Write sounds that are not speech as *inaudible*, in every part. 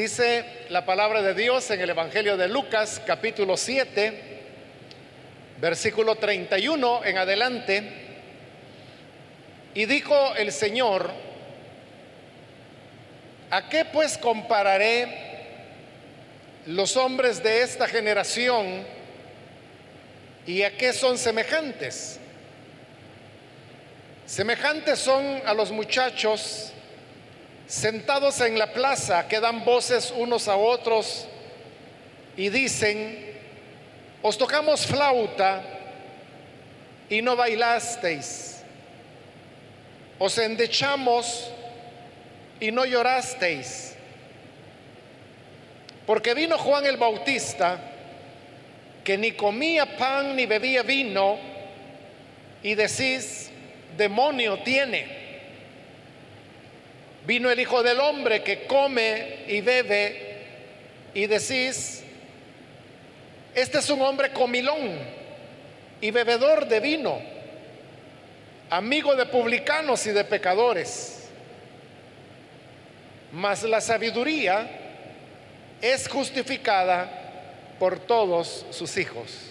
Dice la palabra de Dios en el Evangelio de Lucas capítulo 7, versículo 31 en adelante. Y dijo el Señor, ¿a qué pues compararé los hombres de esta generación y a qué son semejantes? Semejantes son a los muchachos sentados en la plaza que dan voces unos a otros y dicen, os tocamos flauta y no bailasteis, os endechamos y no llorasteis, porque vino Juan el Bautista, que ni comía pan ni bebía vino, y decís, demonio tiene. Vino el Hijo del Hombre que come y bebe y decís, este es un hombre comilón y bebedor de vino, amigo de publicanos y de pecadores. Mas la sabiduría es justificada por todos sus hijos.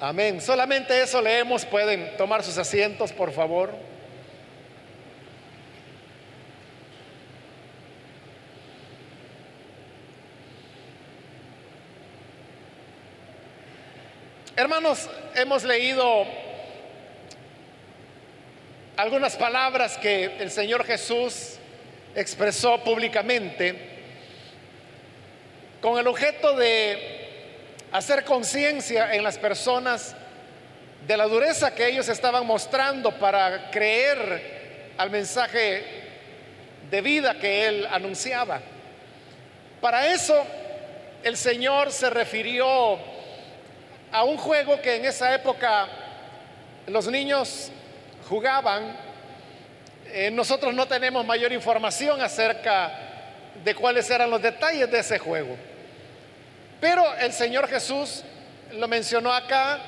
Amén. Solamente eso leemos. Pueden tomar sus asientos, por favor. Hermanos, hemos leído algunas palabras que el Señor Jesús expresó públicamente con el objeto de hacer conciencia en las personas de la dureza que ellos estaban mostrando para creer al mensaje de vida que él anunciaba. Para eso el Señor se refirió a un juego que en esa época los niños jugaban. Eh, nosotros no tenemos mayor información acerca de cuáles eran los detalles de ese juego. Pero el Señor Jesús lo mencionó acá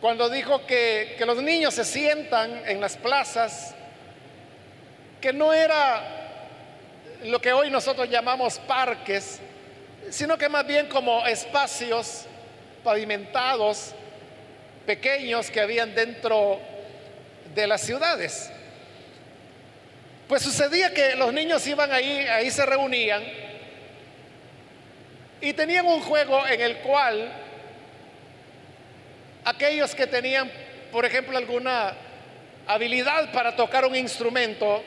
cuando dijo que, que los niños se sientan en las plazas, que no era lo que hoy nosotros llamamos parques, sino que más bien como espacios pavimentados pequeños que habían dentro de las ciudades. Pues sucedía que los niños iban ahí, ahí se reunían y tenían un juego en el cual aquellos que tenían, por ejemplo, alguna habilidad para tocar un instrumento,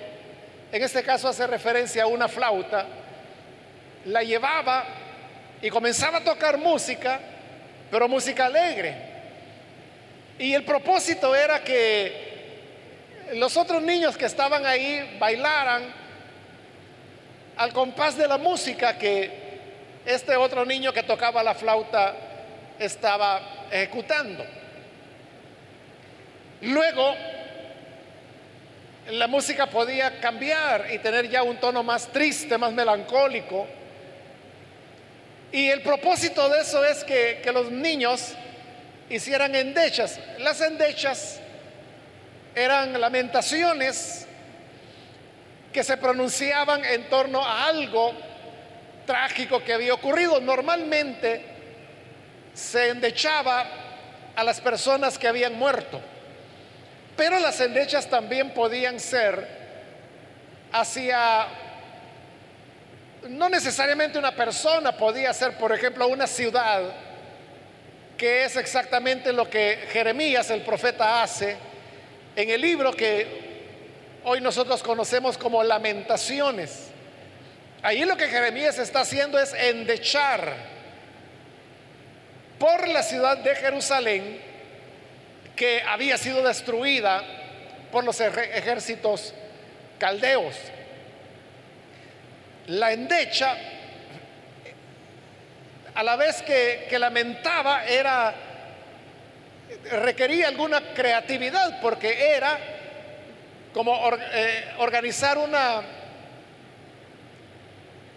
en este caso hace referencia a una flauta, la llevaba y comenzaba a tocar música pero música alegre. Y el propósito era que los otros niños que estaban ahí bailaran al compás de la música que este otro niño que tocaba la flauta estaba ejecutando. Luego, la música podía cambiar y tener ya un tono más triste, más melancólico y el propósito de eso es que, los niños hicieran endechas. Las endechas eran lamentaciones que se pronunciaban en torno a algo trágico que había ocurrido. Normalmente se endechaba a las personas que habían muerto, pero las endechas también podían ser hacia no necesariamente una persona, podía ser, por ejemplo, una ciudad, que es exactamente lo que Jeremías, el profeta, hace en el libro que hoy nosotros conocemos como lamentaciones. Ahí lo que Jeremías está haciendo es endechar por la ciudad de Jerusalén que había sido destruida por los ejércitos caldeos. La endecha, a la vez que, lamentaba, era requería alguna creatividad porque era como eh, organizar una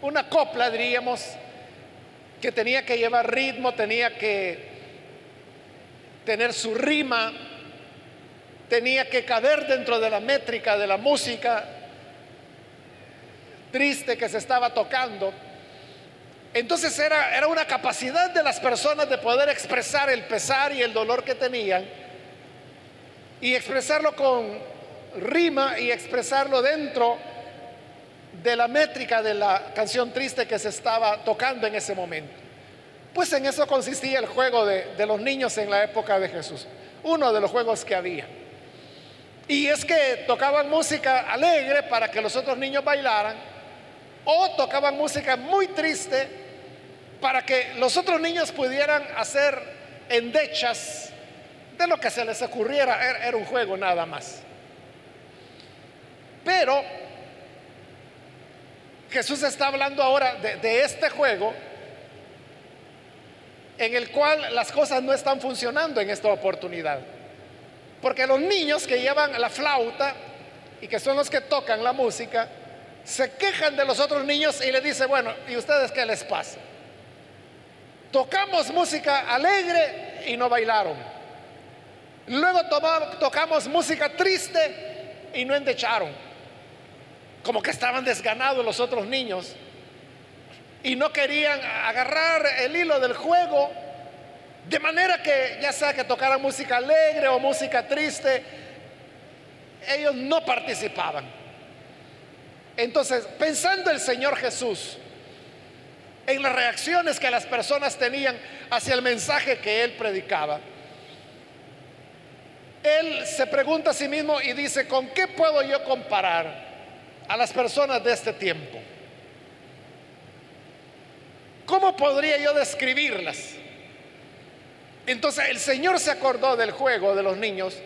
una copla diríamos que tenía que llevar ritmo tenía que tener su rima tenía que caber dentro de la métrica de la música triste que se estaba tocando. Entonces era, era una capacidad de las personas de poder expresar el pesar y el dolor que tenían y expresarlo con rima y expresarlo dentro de la métrica de la canción triste que se estaba tocando en ese momento. Pues en eso consistía el juego de, de los niños en la época de Jesús, uno de los juegos que había. Y es que tocaban música alegre para que los otros niños bailaran, o tocaban música muy triste para que los otros niños pudieran hacer endechas de lo que se les ocurriera. Era un juego nada más. Pero Jesús está hablando ahora de, de, este juego en el cual las cosas no están funcionando en esta oportunidad. Porque los niños que llevan la flauta y que son los que tocan la música, se quejan de los otros niños y le dicen, bueno, ¿y ustedes qué les pasa? Tocamos música alegre y no bailaron. Luego tocamos música triste y no endecharon. Como que estaban desganados los otros niños y no querían agarrar el hilo del juego de manera que ya sea que tocaran música alegre o música triste, ellos no participaban. Entonces, pensando el Señor Jesús en las reacciones que las personas tenían hacia el mensaje que Él predicaba, Él se pregunta a sí mismo y dice, ¿con qué puedo yo comparar a las personas de este tiempo? ¿Cómo podría yo describirlas? Entonces el Señor se acordó del juego de los niños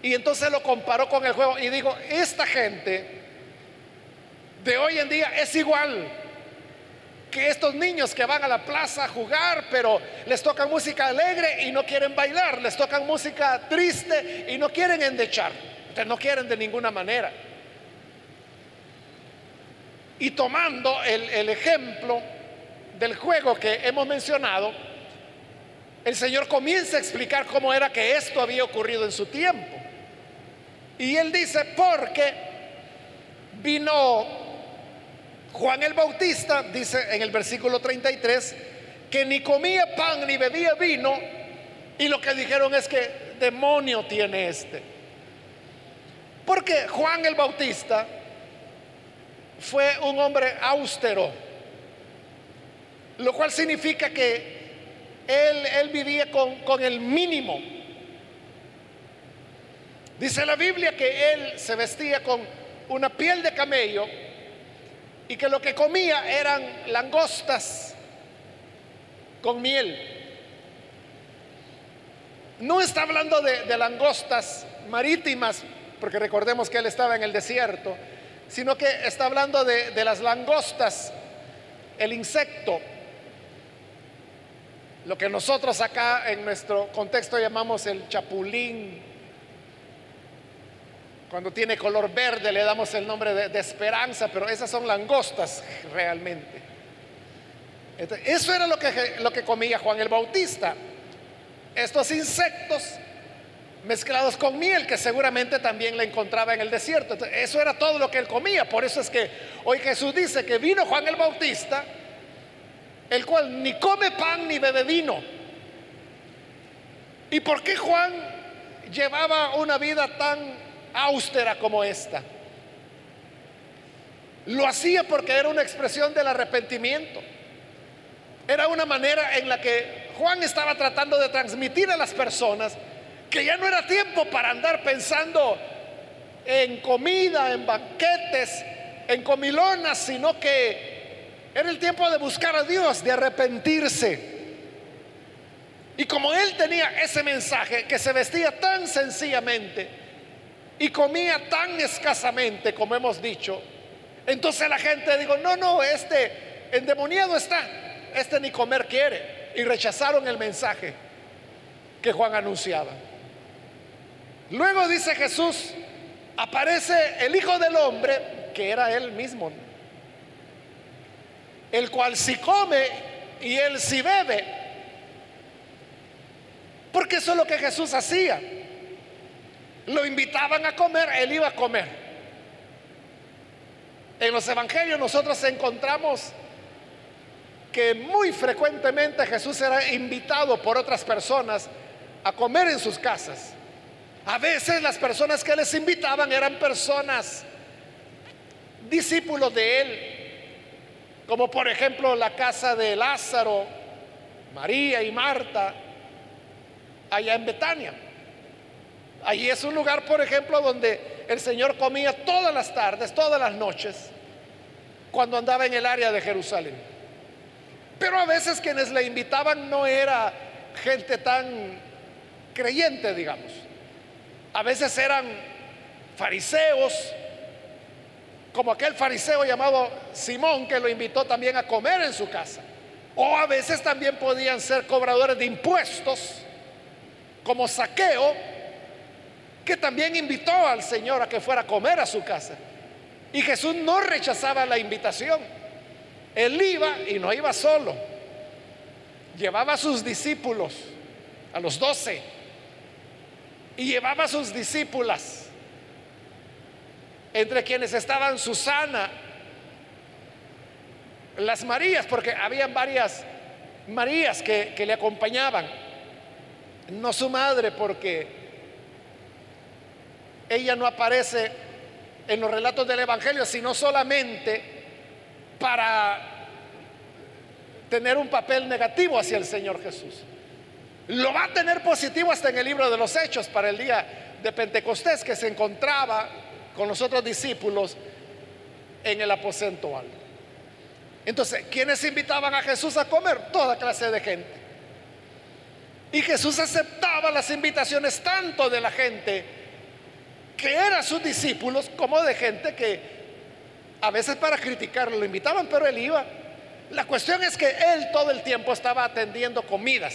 y entonces lo comparó con el juego y dijo, esta gente de hoy en día es igual que estos niños que van a la plaza a jugar, pero les tocan música alegre y no quieren bailar, les tocan música triste y no quieren endechar, no quieren de ninguna manera. Y tomando el ejemplo del juego que hemos mencionado, el Señor comienza a explicar cómo era que esto había ocurrido en su tiempo. Y él dice, porque vino Juan el Bautista, dice en el versículo 33, que ni comía pan ni bebía vino, y lo que dijeron es que demonio tiene este. Porque Juan el Bautista fue un hombre austero, lo cual significa que él, vivía con, con el mínimo. Dice la Biblia que él se vestía con una piel de camello y que lo que comía eran langostas con miel. No está hablando de, langostas marítimas, porque recordemos que él estaba en el desierto, sino que está hablando de, las langostas, el insecto lo que nosotros acá en nuestro contexto llamamos el chapulín. Cuando tiene color verde le damos el nombre de, esperanza, pero esas son langostas realmente. eso era lo que, lo que comía Juan el Bautista. Estos insectos mezclados con miel, que seguramente también le encontraba en el desierto. eso era todo lo que él comía. Por eso es que hoy Jesús dice que vino Juan el Bautista el cual ni come pan ni bebe vino. ¿Y por qué Juan llevaba una vida tan austera como esta? Lo hacía porque era una expresión del arrepentimiento. Era una manera en la que Juan estaba tratando de transmitir a las personas que ya no era tiempo para andar pensando en comida, en banquetes, en comilonas, sino que era el tiempo de buscar a Dios, de arrepentirse. Y como él tenía ese mensaje que se vestía tan sencillamente y comía tan escasamente como hemos dicho, entonces la gente dijo, no, no, este endemoniado está, este ni comer quiere. Y rechazaron el mensaje que Juan anunciaba. Luego dice Jesús, aparece el Hijo del Hombre, que era él mismo el cual si come y él si bebe. Porque eso es lo que Jesús hacía. Lo invitaban a comer, él iba a comer. En los evangelios nosotros encontramos que muy frecuentemente Jesús era invitado por otras personas a comer en sus casas. A veces las personas que les invitaban eran personas discípulos de él, como por ejemplo la casa de Lázaro, María y Marta, allá en Betania. Allí es un lugar, por ejemplo, donde el Señor comía todas las tardes, todas las noches, cuando andaba en el área de Jerusalén. Pero a veces quienes le invitaban no era gente tan creyente, digamos. A veces eran fariseos, como aquel fariseo llamado Simón que lo invitó también a comer en su casa. O a veces también podían ser cobradores de impuestos, como Saqueo, que también invitó al Señor a que fuera a comer a su casa. Y Jesús no rechazaba la invitación. Él iba y no iba solo. Llevaba a sus discípulos, a los doce, y llevaba a sus discípulas, entre quienes estaban Susana, las Marías, porque habían varias Marías que, que le acompañaban, no su madre, porque ella no aparece en los relatos del Evangelio, sino solamente para tener un papel negativo hacia el Señor Jesús. Lo va a tener positivo hasta en el libro de los Hechos para el día de Pentecostés que se encontraba con los otros discípulos en el aposento alto. Entonces, ¿quiénes invitaban a Jesús a comer? Toda clase de gente. Y Jesús aceptaba las invitaciones tanto de la gente que eran sus discípulos como de gente que a veces para criticarlo lo invitaban, pero él iba. La cuestión es que él todo el tiempo estaba atendiendo comidas.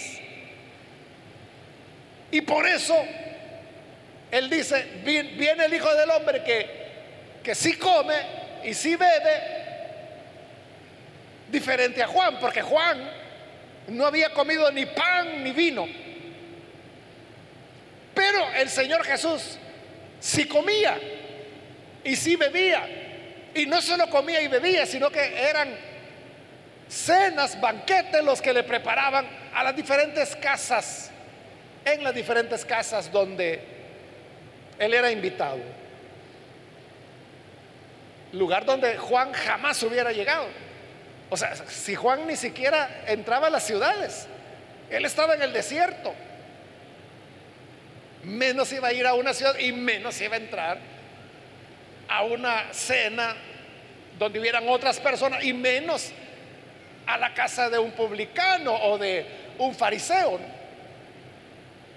Y por eso él dice, viene el Hijo del Hombre que, que sí come y sí bebe, diferente a Juan, porque Juan no había comido ni pan ni vino. Pero el Señor Jesús sí comía y sí bebía. Y no solo comía y bebía, sino que eran cenas, banquetes los que le preparaban a las diferentes casas, en las diferentes casas donde él era invitado. Lugar donde Juan jamás hubiera llegado. O sea, si Juan ni siquiera entraba a las ciudades, él estaba en el desierto. Menos iba a ir a una ciudad y menos iba a entrar a una cena donde hubieran otras personas y menos a la casa de un publicano o de un fariseo.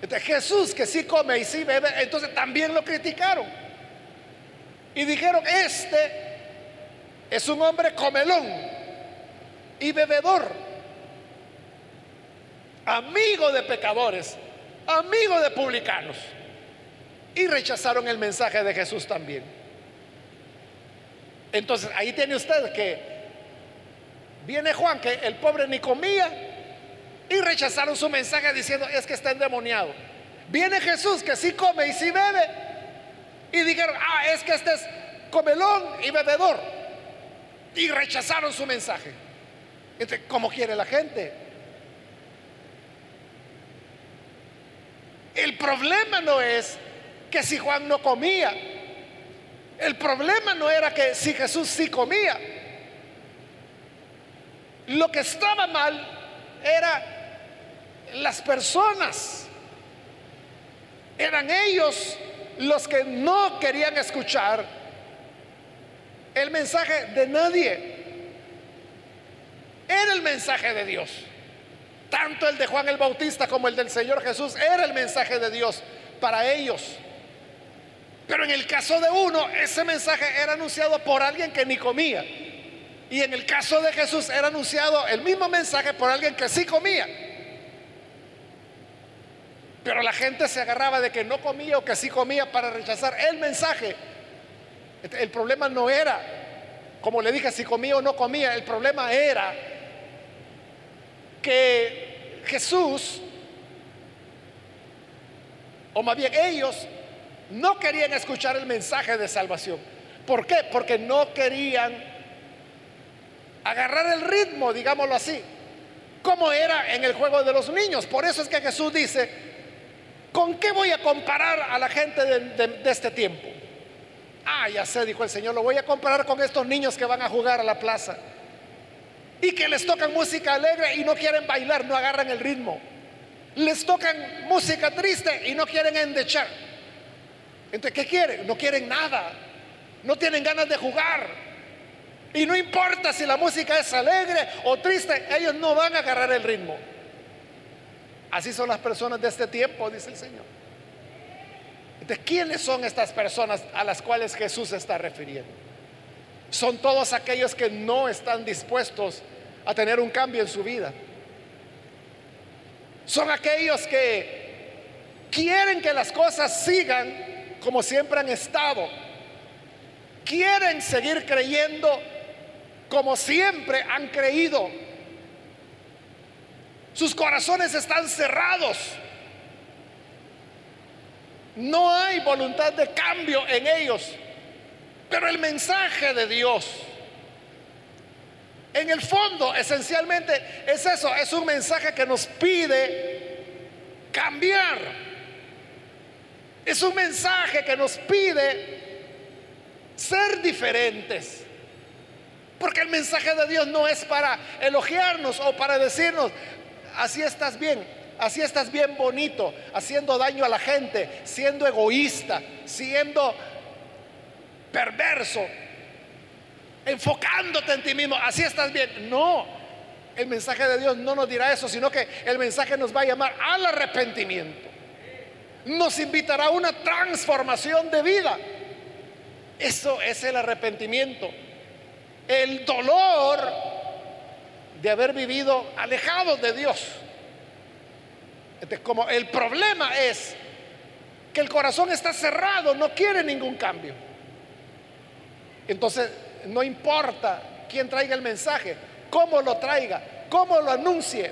Entonces, Jesús que sí come y sí bebe, entonces también lo criticaron. Y dijeron, este es un hombre comelón y bebedor, amigo de pecadores, amigo de publicanos. Y rechazaron el mensaje de Jesús también. Entonces ahí tiene usted que viene Juan, que el pobre ni comía, y rechazaron su mensaje diciendo, es que está endemoniado. Viene Jesús, que sí come y sí bebe, y dijeron, ah, es que este es comelón y bebedor. Y rechazaron su mensaje. ¿cómo quiere la gente? El problema no es que si Juan no comía. El problema no era que si Jesús sí comía. Lo que estaba mal era las personas. Eran ellos los que no querían escuchar el mensaje de nadie. Era el mensaje de Dios. Tanto el de Juan el Bautista como el del Señor Jesús era el mensaje de Dios para ellos. Pero en el caso de uno, ese mensaje era anunciado por alguien que ni comía. Y en el caso de Jesús era anunciado el mismo mensaje por alguien que sí comía. Pero la gente se agarraba de que no comía o que sí comía para rechazar el mensaje. El problema no era, como le dije, si comía o no comía. El problema era que Jesús, o más bien ellos, no querían escuchar el mensaje de salvación. ¿Por qué? Porque no querían agarrar el ritmo, digámoslo así, como era en el juego de los niños. Por eso es que Jesús dice, ¿con qué voy a comparar a la gente de, de este tiempo? Ah, ya sé, dijo el Señor, lo voy a comparar con estos niños que van a jugar a la plaza y que les tocan música alegre y no quieren bailar, no agarran el ritmo. Les tocan música triste y no quieren endechar. Entonces, ¿qué quieren? No quieren nada. No tienen ganas de jugar. Y no importa si la música es alegre o triste, ellos no van a agarrar el ritmo. Así son las personas de este tiempo, dice el Señor. Entonces, ¿quiénes son estas personas a las cuales Jesús está refiriendo? Son todos aquellos que no están dispuestos a tener un cambio en su vida. Son aquellos que quieren que las cosas sigan como siempre han estado. Quieren seguir creyendo como siempre han creído. Sus corazones están cerrados. No hay voluntad de cambio en ellos. Pero el mensaje de Dios, en el fondo, esencialmente es eso, es un mensaje que nos pide cambiar. Es un mensaje que nos pide ser diferentes. Porque el mensaje de Dios no es para elogiarnos o para decirnos, así estás bien, así estás bien bonito, haciendo daño a la gente, siendo egoísta, siendo perverso, enfocándote en ti mismo, así estás bien. No, el mensaje de Dios no nos dirá eso, sino que el mensaje nos va a llamar al arrepentimiento. Nos invitará a una transformación de vida. Eso es el arrepentimiento. El dolor de haber vivido alejados de Dios. como el problema es que el corazón está cerrado, no quiere ningún cambio. Entonces, no importa quién traiga el mensaje, cómo lo traiga, cómo lo anuncie.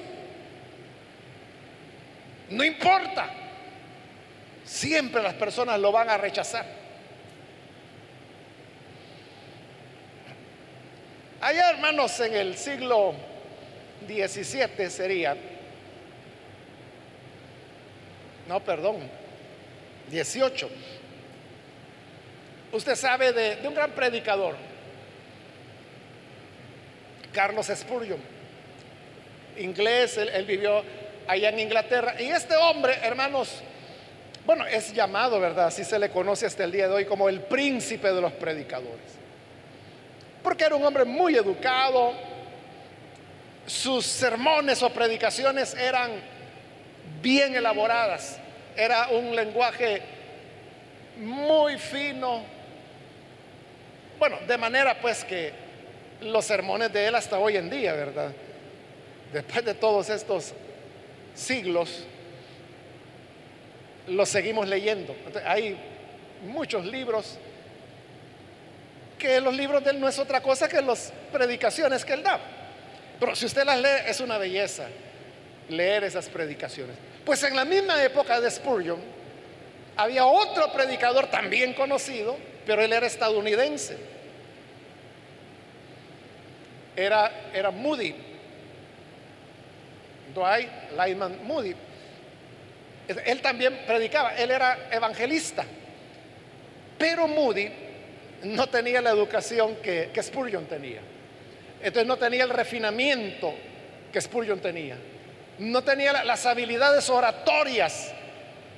No importa. Siempre las personas lo van a rechazar. Allá, hermanos, en el siglo XVII sería, no, perdón, 18 Usted sabe de, un gran predicador, Carlos Spurgeon, inglés, él, vivió allá en Inglaterra. Y este hombre, hermanos, bueno, es llamado, ¿verdad? Así se le conoce hasta el día de hoy como el príncipe de los predicadores. Porque era un hombre muy educado, sus sermones o predicaciones eran bien elaboradas, era un lenguaje muy fino, bueno, de manera pues que los sermones de él hasta hoy en día, ¿verdad? Después de todos estos siglos, los seguimos leyendo. hay muchos libros que los libros de él no es otra cosa que las predicaciones que él da. Pero si usted las lee, es una belleza leer esas predicaciones. Pues en la misma época de Spurgeon, había otro predicador también conocido, pero él era estadounidense. Era, era Moody. Dwight Lyman Moody. Él también predicaba, él era evangelista. Pero Moody no tenía la educación que, que Spurgeon tenía. Entonces no tenía el refinamiento que Spurgeon tenía. No tenía las habilidades oratorias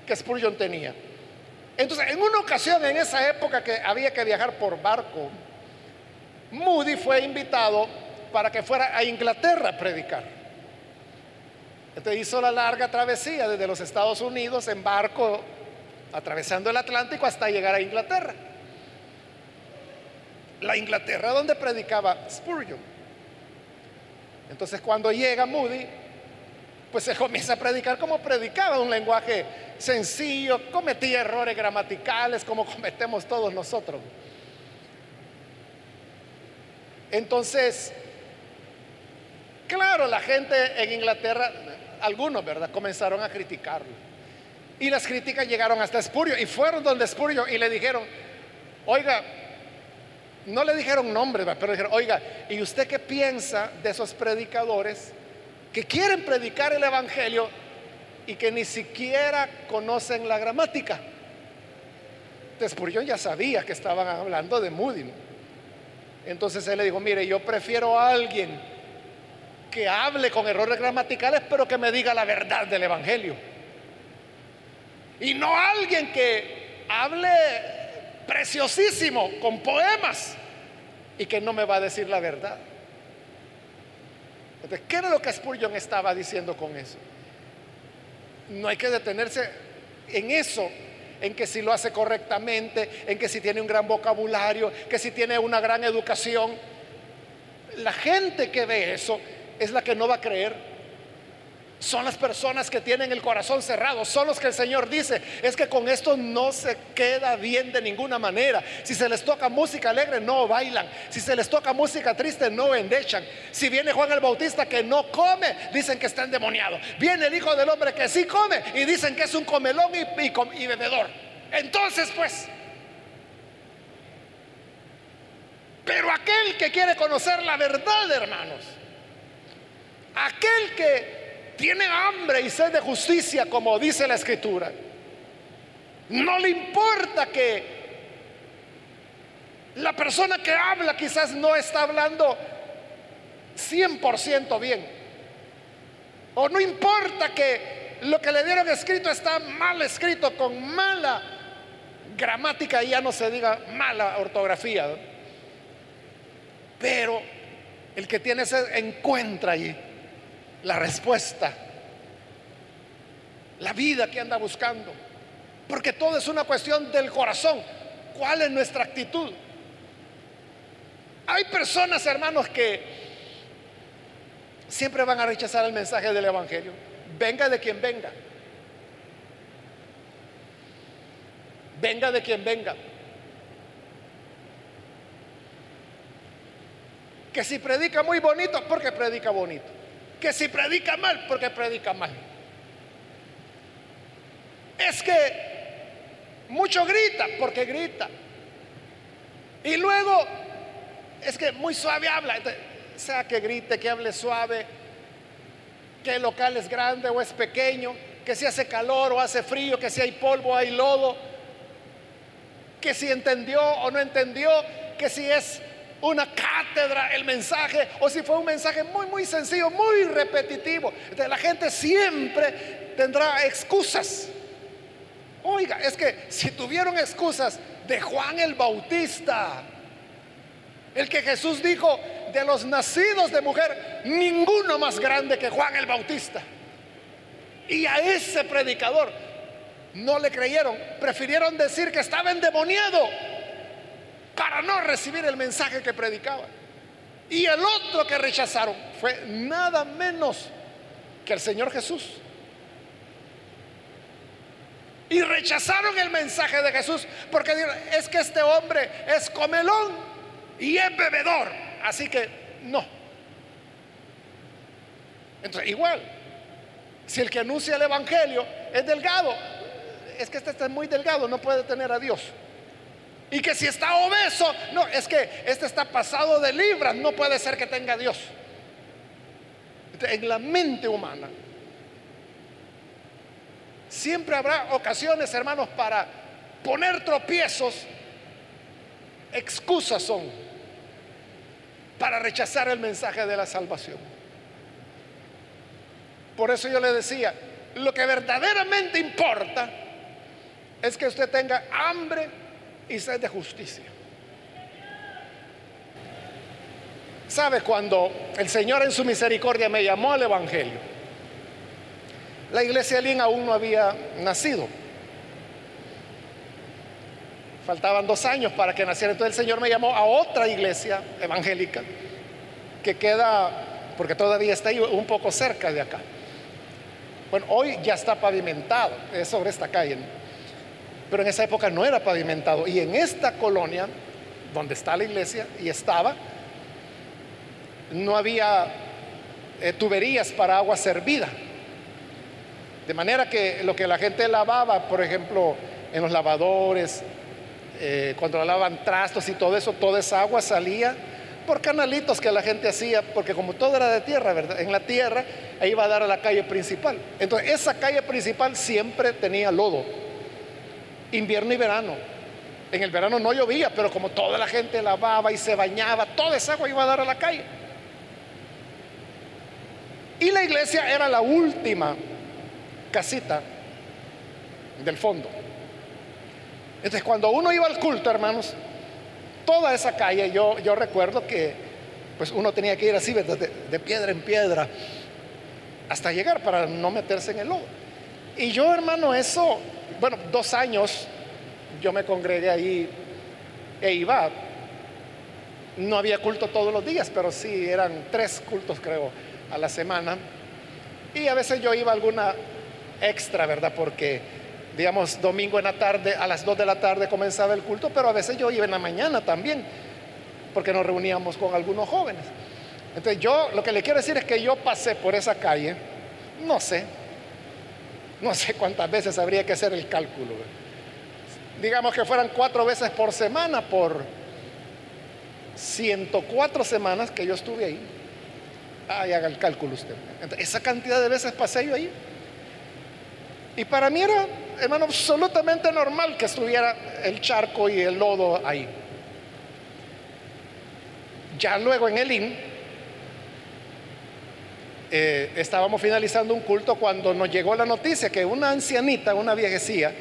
que Spurgeon tenía. Entonces, en una ocasión, en esa época que había que viajar por barco, Moody fue invitado para que fuera a Inglaterra a predicar. Entonces hizo la larga travesía desde los Estados Unidos en barco, atravesando el Atlántico hasta llegar a Inglaterra. La Inglaterra donde predicaba Spurgeon. Entonces cuando llega Moody, pues se comienza a predicar como predicaba, un lenguaje sencillo, cometía errores gramaticales como *laughs* cometemos todos nosotros. Entonces, claro, la gente en Inglaterra, algunos, ¿verdad?, comenzaron a criticarlo. Y las críticas llegaron hasta Espurio y fueron donde Espurio y le dijeron, oiga, no le dijeron nombre, pero dijeron, oiga, ¿y usted qué piensa de esos predicadores que quieren predicar el Evangelio y que ni siquiera conocen la gramática? Yo ya sabía que estaban hablando de Moody. Entonces él le dijo, mire, yo prefiero a alguien que hable con errores gramaticales, pero que me diga la verdad del Evangelio. Y no alguien que hable preciosísimo con poemas y que no me va a decir la verdad. Entonces, ¿qué era lo que Spurgeon estaba diciendo con eso? No hay que detenerse en eso, en que si lo hace correctamente, en que si tiene un gran vocabulario, que si tiene una gran educación. La gente que ve eso es la que no va a creer. Son las personas que tienen el corazón cerrado, son los que el Señor dice, es que con esto no se queda bien de ninguna manera. Si se les toca música alegre, no bailan. Si se les toca música triste, no endechan. Si viene Juan el Bautista que no come, dicen que está endemoniado. Viene el Hijo del Hombre que sí come y dicen que es un comelón y, y bebedor. Entonces, pues, pero aquel que quiere conocer la verdad, hermanos, aquel que tiene hambre y sed de justicia, como dice la escritura, no le importa que la persona que habla quizás no está hablando 100% bien. O no importa que lo que le dieron escrito está mal escrito, con mala gramática y ya no se diga mala ortografía. Pero el que tiene ese encuentra allí la respuesta, la vida que anda buscando. Porque todo es una cuestión del corazón. ¿Cuál es nuestra actitud? Hay personas, hermanos, que siempre van a rechazar el mensaje del Evangelio. Venga de quien venga. Venga de quien venga. Que si predica muy bonito, porque predica bonito que si predica mal, porque predica mal. Es que mucho grita, porque grita. Y luego, es que muy suave habla. sea que grite, que hable suave, que el local es grande o es pequeño, que si hace calor o hace frío, que si hay polvo o hay lodo, que si entendió o no entendió, que si es una cátedra el mensaje o si fue un mensaje muy, muy sencillo, muy repetitivo. La gente siempre tendrá excusas. Oiga, es que si tuvieron excusas de Juan el Bautista, el que Jesús dijo, de los nacidos de mujer, ninguno más grande que Juan el Bautista. Y a ese predicador no le creyeron, prefirieron decir que estaba endemoniado para no recibir el mensaje que predicaba. Y el otro que rechazaron fue nada menos que el Señor Jesús. Y rechazaron el mensaje de Jesús porque dijeron, es que este hombre es comelón y es bebedor. Así que no. Entonces, igual, si el que anuncia el Evangelio es delgado, es que este está muy delgado, no puede tener a Dios. Y que si está obeso, no, es que este está pasado de libras, no puede ser que tenga Dios. En la mente humana siempre habrá ocasiones, hermanos, para poner tropiezos. Excusas son para rechazar el mensaje de la salvación. Por eso yo le decía, lo que verdaderamente importa es que usted tenga hambre y sed de justicia. ¿Sabe cuando el Señor en su misericordia me llamó al Evangelio? La iglesia de aún no había nacido. Faltaban dos años para que naciera. Entonces el Señor me llamó a otra iglesia evangélica que queda, porque todavía está ahí un poco cerca de acá. Bueno, hoy ya está pavimentado, es sobre esta calle. Pero en esa época no era pavimentado. Y en esta colonia, donde está la iglesia, y estaba, no había eh, tuberías para agua servida. De manera que lo que la gente lavaba, por ejemplo, en los lavadores, eh, cuando lavaban trastos y todo eso, toda esa agua salía por canalitos que la gente hacía, porque como todo era de tierra, ¿verdad? En la tierra, ahí iba a dar a la calle principal. Entonces, esa calle principal siempre tenía lodo, invierno y verano. En el verano no llovía, pero como toda la gente lavaba y se bañaba, toda esa agua iba a dar a la calle. Y la iglesia era la última casita del fondo. Entonces, cuando uno iba al culto, hermanos, toda esa calle, yo, yo recuerdo que pues uno tenía que ir así, de, de piedra en piedra, hasta llegar para no meterse en el lodo. Y yo, hermano, eso, bueno, dos años yo me congregué ahí e iba. No había culto todos los días, pero sí eran tres cultos, creo, a la semana. Y a veces yo iba alguna extra, ¿verdad? Porque, digamos, domingo en la tarde, a las dos de la tarde comenzaba el culto, pero a veces yo iba en la mañana también, porque nos reuníamos con algunos jóvenes. Entonces yo lo que le quiero decir es que yo pasé por esa calle, no sé, *laughs* no sé cuántas veces habría que hacer el cálculo. Digamos que fueran cuatro veces por semana, por 104 semanas que yo estuve ahí. Ay, haga el cálculo usted. esa cantidad de veces pasé yo ahí. Y para mí era, hermano, absolutamente normal que estuviera el charco y el lodo ahí. Ya luego en el IN, eh, estábamos finalizando un culto cuando nos llegó la noticia que una ancianita, una viejecía,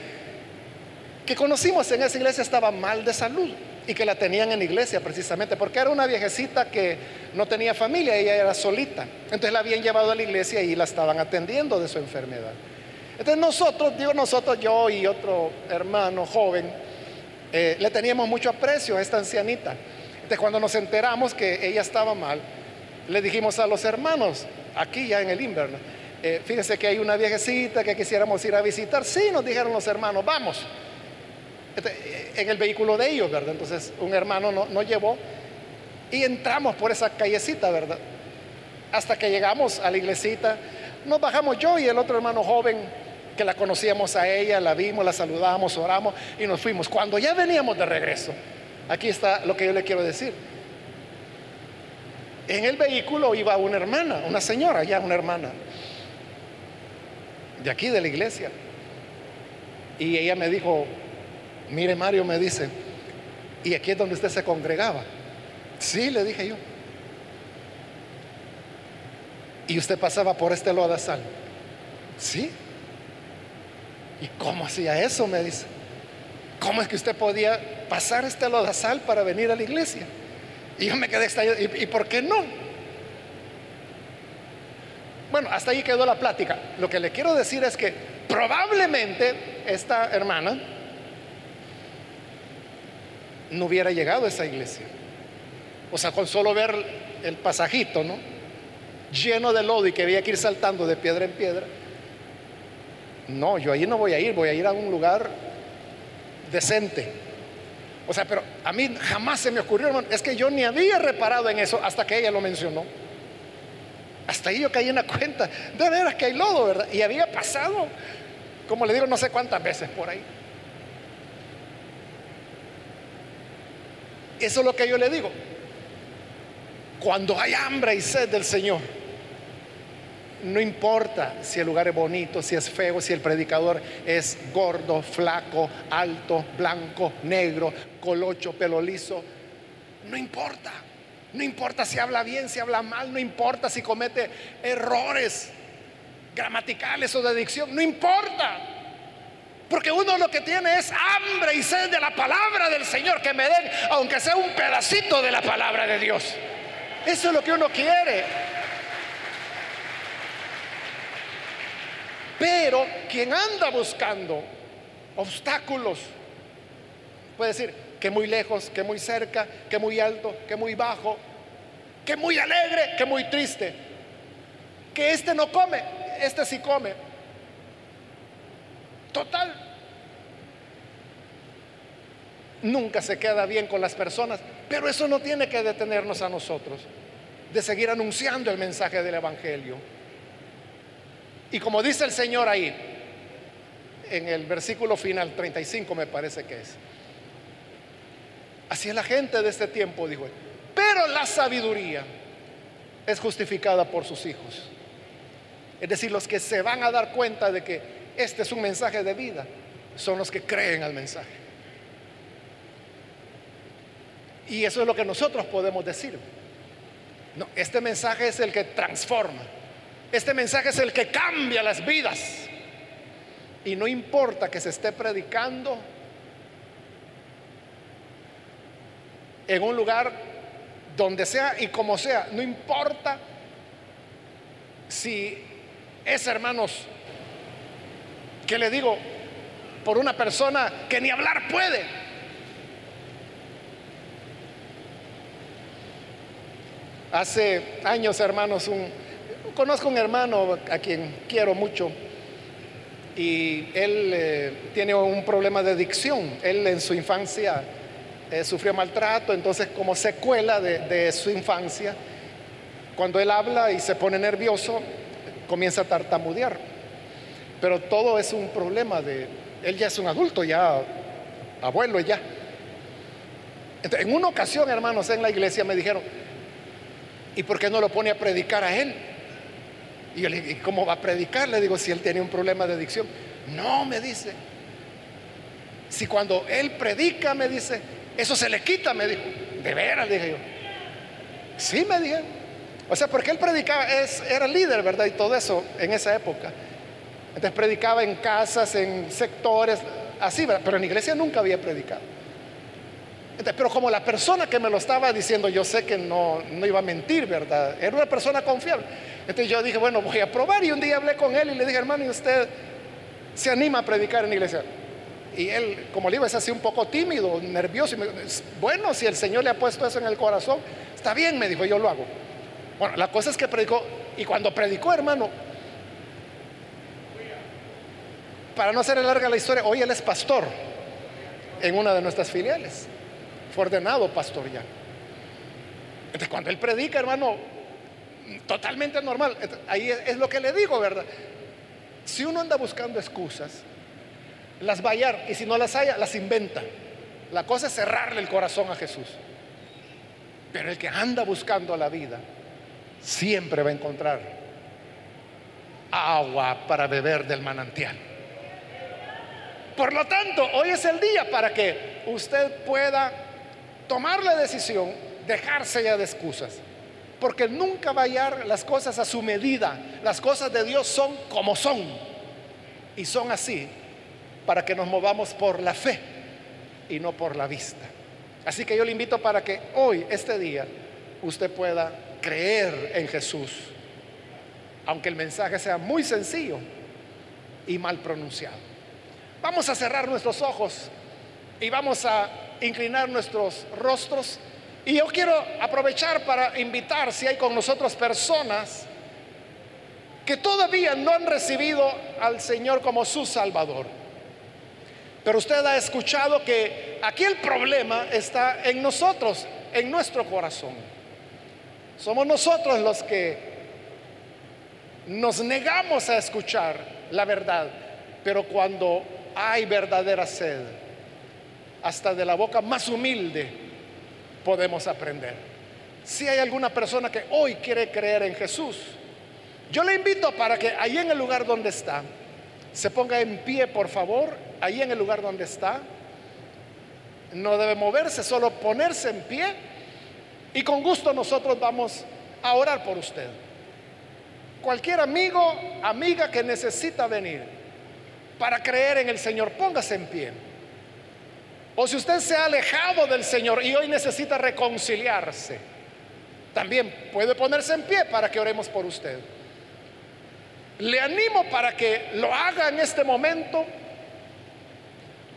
que conocimos en esa iglesia estaba mal de salud y que la tenían en iglesia precisamente, porque era una viejecita que no tenía familia, ella era solita. Entonces la habían llevado a la iglesia y la estaban atendiendo de su enfermedad. Entonces nosotros, digo nosotros, yo y otro hermano joven, eh, le teníamos mucho aprecio a esta ancianita. Entonces cuando nos enteramos que ella estaba mal, le dijimos a los hermanos, aquí ya en el invierno, eh, fíjense que hay una viejecita que quisiéramos ir a visitar. Sí, nos dijeron los hermanos, vamos en el vehículo de ellos, ¿verdad? Entonces un hermano nos llevó y entramos por esa callecita, ¿verdad? Hasta que llegamos a la iglesita, nos bajamos yo y el otro hermano joven que la conocíamos a ella, la vimos, la saludamos, oramos y nos fuimos. Cuando ya veníamos de regreso, aquí está lo que yo le quiero decir. En el vehículo iba una hermana, una señora, ya una hermana, de aquí de la iglesia. Y ella me dijo, Mire, Mario me dice, ¿y aquí es donde usted se congregaba? Sí, le dije yo. ¿Y usted pasaba por este lodazal? Sí. ¿Y cómo hacía eso? Me dice. ¿Cómo es que usted podía pasar este lodazal para venir a la iglesia? Y yo me quedé extrañado. ¿Y, ¿Y por qué no? Bueno, hasta ahí quedó la plática. Lo que le quiero decir es que probablemente esta hermana no hubiera llegado a esa iglesia. O sea, con solo ver el pasajito, ¿no? Lleno de lodo y que había que ir saltando de piedra en piedra. No, yo ahí no voy a ir, voy a ir a un lugar decente. O sea, pero a mí jamás se me ocurrió, hermano, es que yo ni había reparado en eso hasta que ella lo mencionó. Hasta ahí yo caí en la cuenta, de veras que hay lodo, ¿verdad? Y había pasado, como le digo, no sé cuántas veces por ahí. Eso es lo que yo le digo. Cuando hay hambre y sed del Señor, no importa si el lugar es bonito, si es feo, si el predicador es gordo, flaco, alto, blanco, negro, colocho, pelo liso. No importa. No importa si habla bien, si habla mal, no importa si comete errores gramaticales o de dicción, no importa. Porque uno lo que tiene es hambre y sed de la palabra del Señor, que me den, aunque sea un pedacito de la palabra de Dios. Eso es lo que uno quiere. Pero quien anda buscando obstáculos, puede decir que muy lejos, que muy cerca, que muy alto, que muy bajo, que muy alegre, que muy triste, que este no come, este sí come, Total. Nunca se queda bien con las personas, pero eso no tiene que detenernos a nosotros de seguir anunciando el mensaje del Evangelio. Y como dice el Señor ahí, en el versículo final, 35 me parece que es, Así es la gente de este tiempo, dijo él. Pero la sabiduría es justificada por sus hijos. Es decir, los que se van a dar cuenta de que este es un mensaje de vida son los que creen al mensaje. Y eso es lo que nosotros podemos decir. No, este mensaje es el que transforma. Este mensaje es el que cambia las vidas. Y no importa que se esté predicando en un lugar donde sea y como sea, no importa si es hermanos que le digo por una persona que ni hablar puede. Hace años, hermanos, un, conozco un hermano a quien quiero mucho y él eh, tiene un problema de adicción. Él en su infancia eh, sufrió maltrato, entonces como secuela de, su infancia, cuando él habla y se pone nervioso, comienza a tartamudear. Pero todo es un problema de, él ya es un adulto, ya abuelo ya. en una ocasión, hermanos, en la iglesia me dijeron, ¿y por qué no lo pone a predicar a él? Y yo le dije, ¿cómo va a predicar? Le digo, si él tiene un problema de adicción. No, me dice. Si cuando él predica, me dice, eso se le quita, me dijo. De veras, dije yo. Sí, me dije. O sea, porque él predicaba, es, era líder, ¿verdad? Y todo eso en esa época. Entonces predicaba en casas, en sectores, así, ¿verdad? Pero en iglesia nunca había predicado. Pero como la persona que me lo estaba diciendo, yo sé que no, no iba a mentir, ¿verdad? Era una persona confiable. Entonces yo dije, bueno, voy a probar. Y un día hablé con él y le dije, hermano, ¿y usted se anima a predicar en iglesia? Y él, como le digo, es así un poco tímido, nervioso. Y me, bueno, si el Señor le ha puesto eso en el corazón, está bien, me dijo, yo lo hago. Bueno, la cosa es que predicó, y cuando predicó, hermano, para no hacer larga la historia, hoy él es pastor en una de nuestras filiales. Fue ordenado pastor ya. Entonces, cuando él predica, hermano, totalmente normal. Ahí es, es lo que le digo, ¿verdad? Si uno anda buscando excusas, las va a hallar y si no las haya, las inventa. La cosa es cerrarle el corazón a Jesús. Pero el que anda buscando la vida siempre va a encontrar agua para beber del manantial. Por lo tanto, hoy es el día para que usted pueda tomar la decisión, dejarse ya de excusas, porque nunca va a las cosas a su medida. Las cosas de Dios son como son y son así para que nos movamos por la fe y no por la vista. Así que yo le invito para que hoy, este día, usted pueda creer en Jesús, aunque el mensaje sea muy sencillo y mal pronunciado. Vamos a cerrar nuestros ojos y vamos a inclinar nuestros rostros. Y yo quiero aprovechar para invitar, si hay con nosotros personas que todavía no han recibido al Señor como su Salvador. Pero usted ha escuchado que aquí el problema está en nosotros, en nuestro corazón. Somos nosotros los que nos negamos a escuchar la verdad, pero cuando hay verdadera sed, hasta de la boca más humilde podemos aprender. Si hay alguna persona que hoy quiere creer en Jesús, yo le invito para que ahí en el lugar donde está, se ponga en pie, por favor, ahí en el lugar donde está. No debe moverse, solo ponerse en pie. Y con gusto nosotros vamos a orar por usted. Cualquier amigo, amiga que necesita venir para creer en el Señor, póngase en pie. O si usted se ha alejado del Señor y hoy necesita reconciliarse, también puede ponerse en pie para que oremos por usted. Le animo para que lo haga en este momento.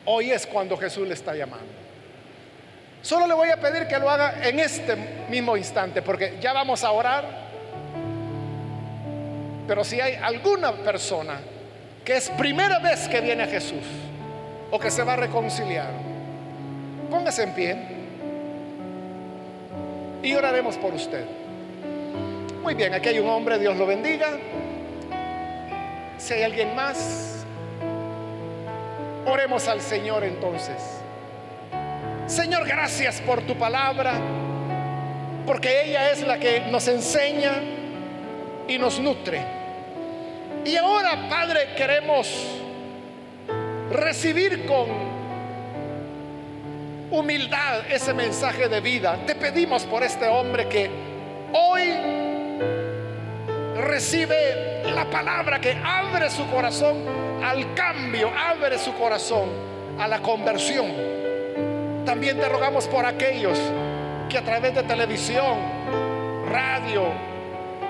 Hoy es cuando Jesús le está llamando. Solo le voy a pedir que lo haga en este mismo instante, porque ya vamos a orar. Pero si hay alguna persona que es primera vez que viene a Jesús o que se va a reconciliar, póngase en pie y oraremos por usted. Muy bien, aquí hay un hombre, Dios lo bendiga. Si hay alguien más, oremos al Señor entonces. Señor, gracias por tu palabra, porque ella es la que nos enseña y nos nutre. Y ahora, Padre, queremos recibir con humildad ese mensaje de vida. Te pedimos por este hombre que hoy recibe la palabra que abre su corazón al cambio, abre su corazón a la conversión. También te rogamos por aquellos que a través de televisión, radio,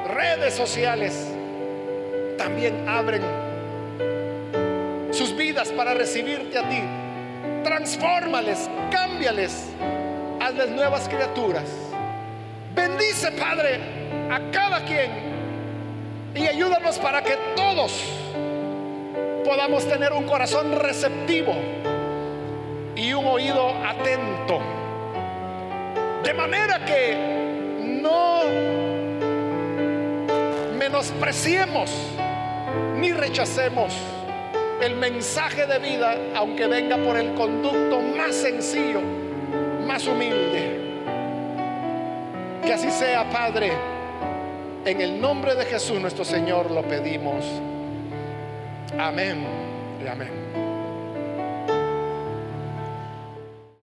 redes sociales, también abren sus vidas para recibirte a ti. Transfórmales, cámbiales, hazles nuevas criaturas. Bendice, Padre, a cada quien y ayúdanos para que todos podamos tener un corazón receptivo y un oído atento. De manera que no menospreciemos ni rechacemos el mensaje de vida, aunque venga por el conducto más sencillo, más humilde. Que así sea, Padre. En el nombre de Jesús nuestro Señor lo pedimos. Amén y amén.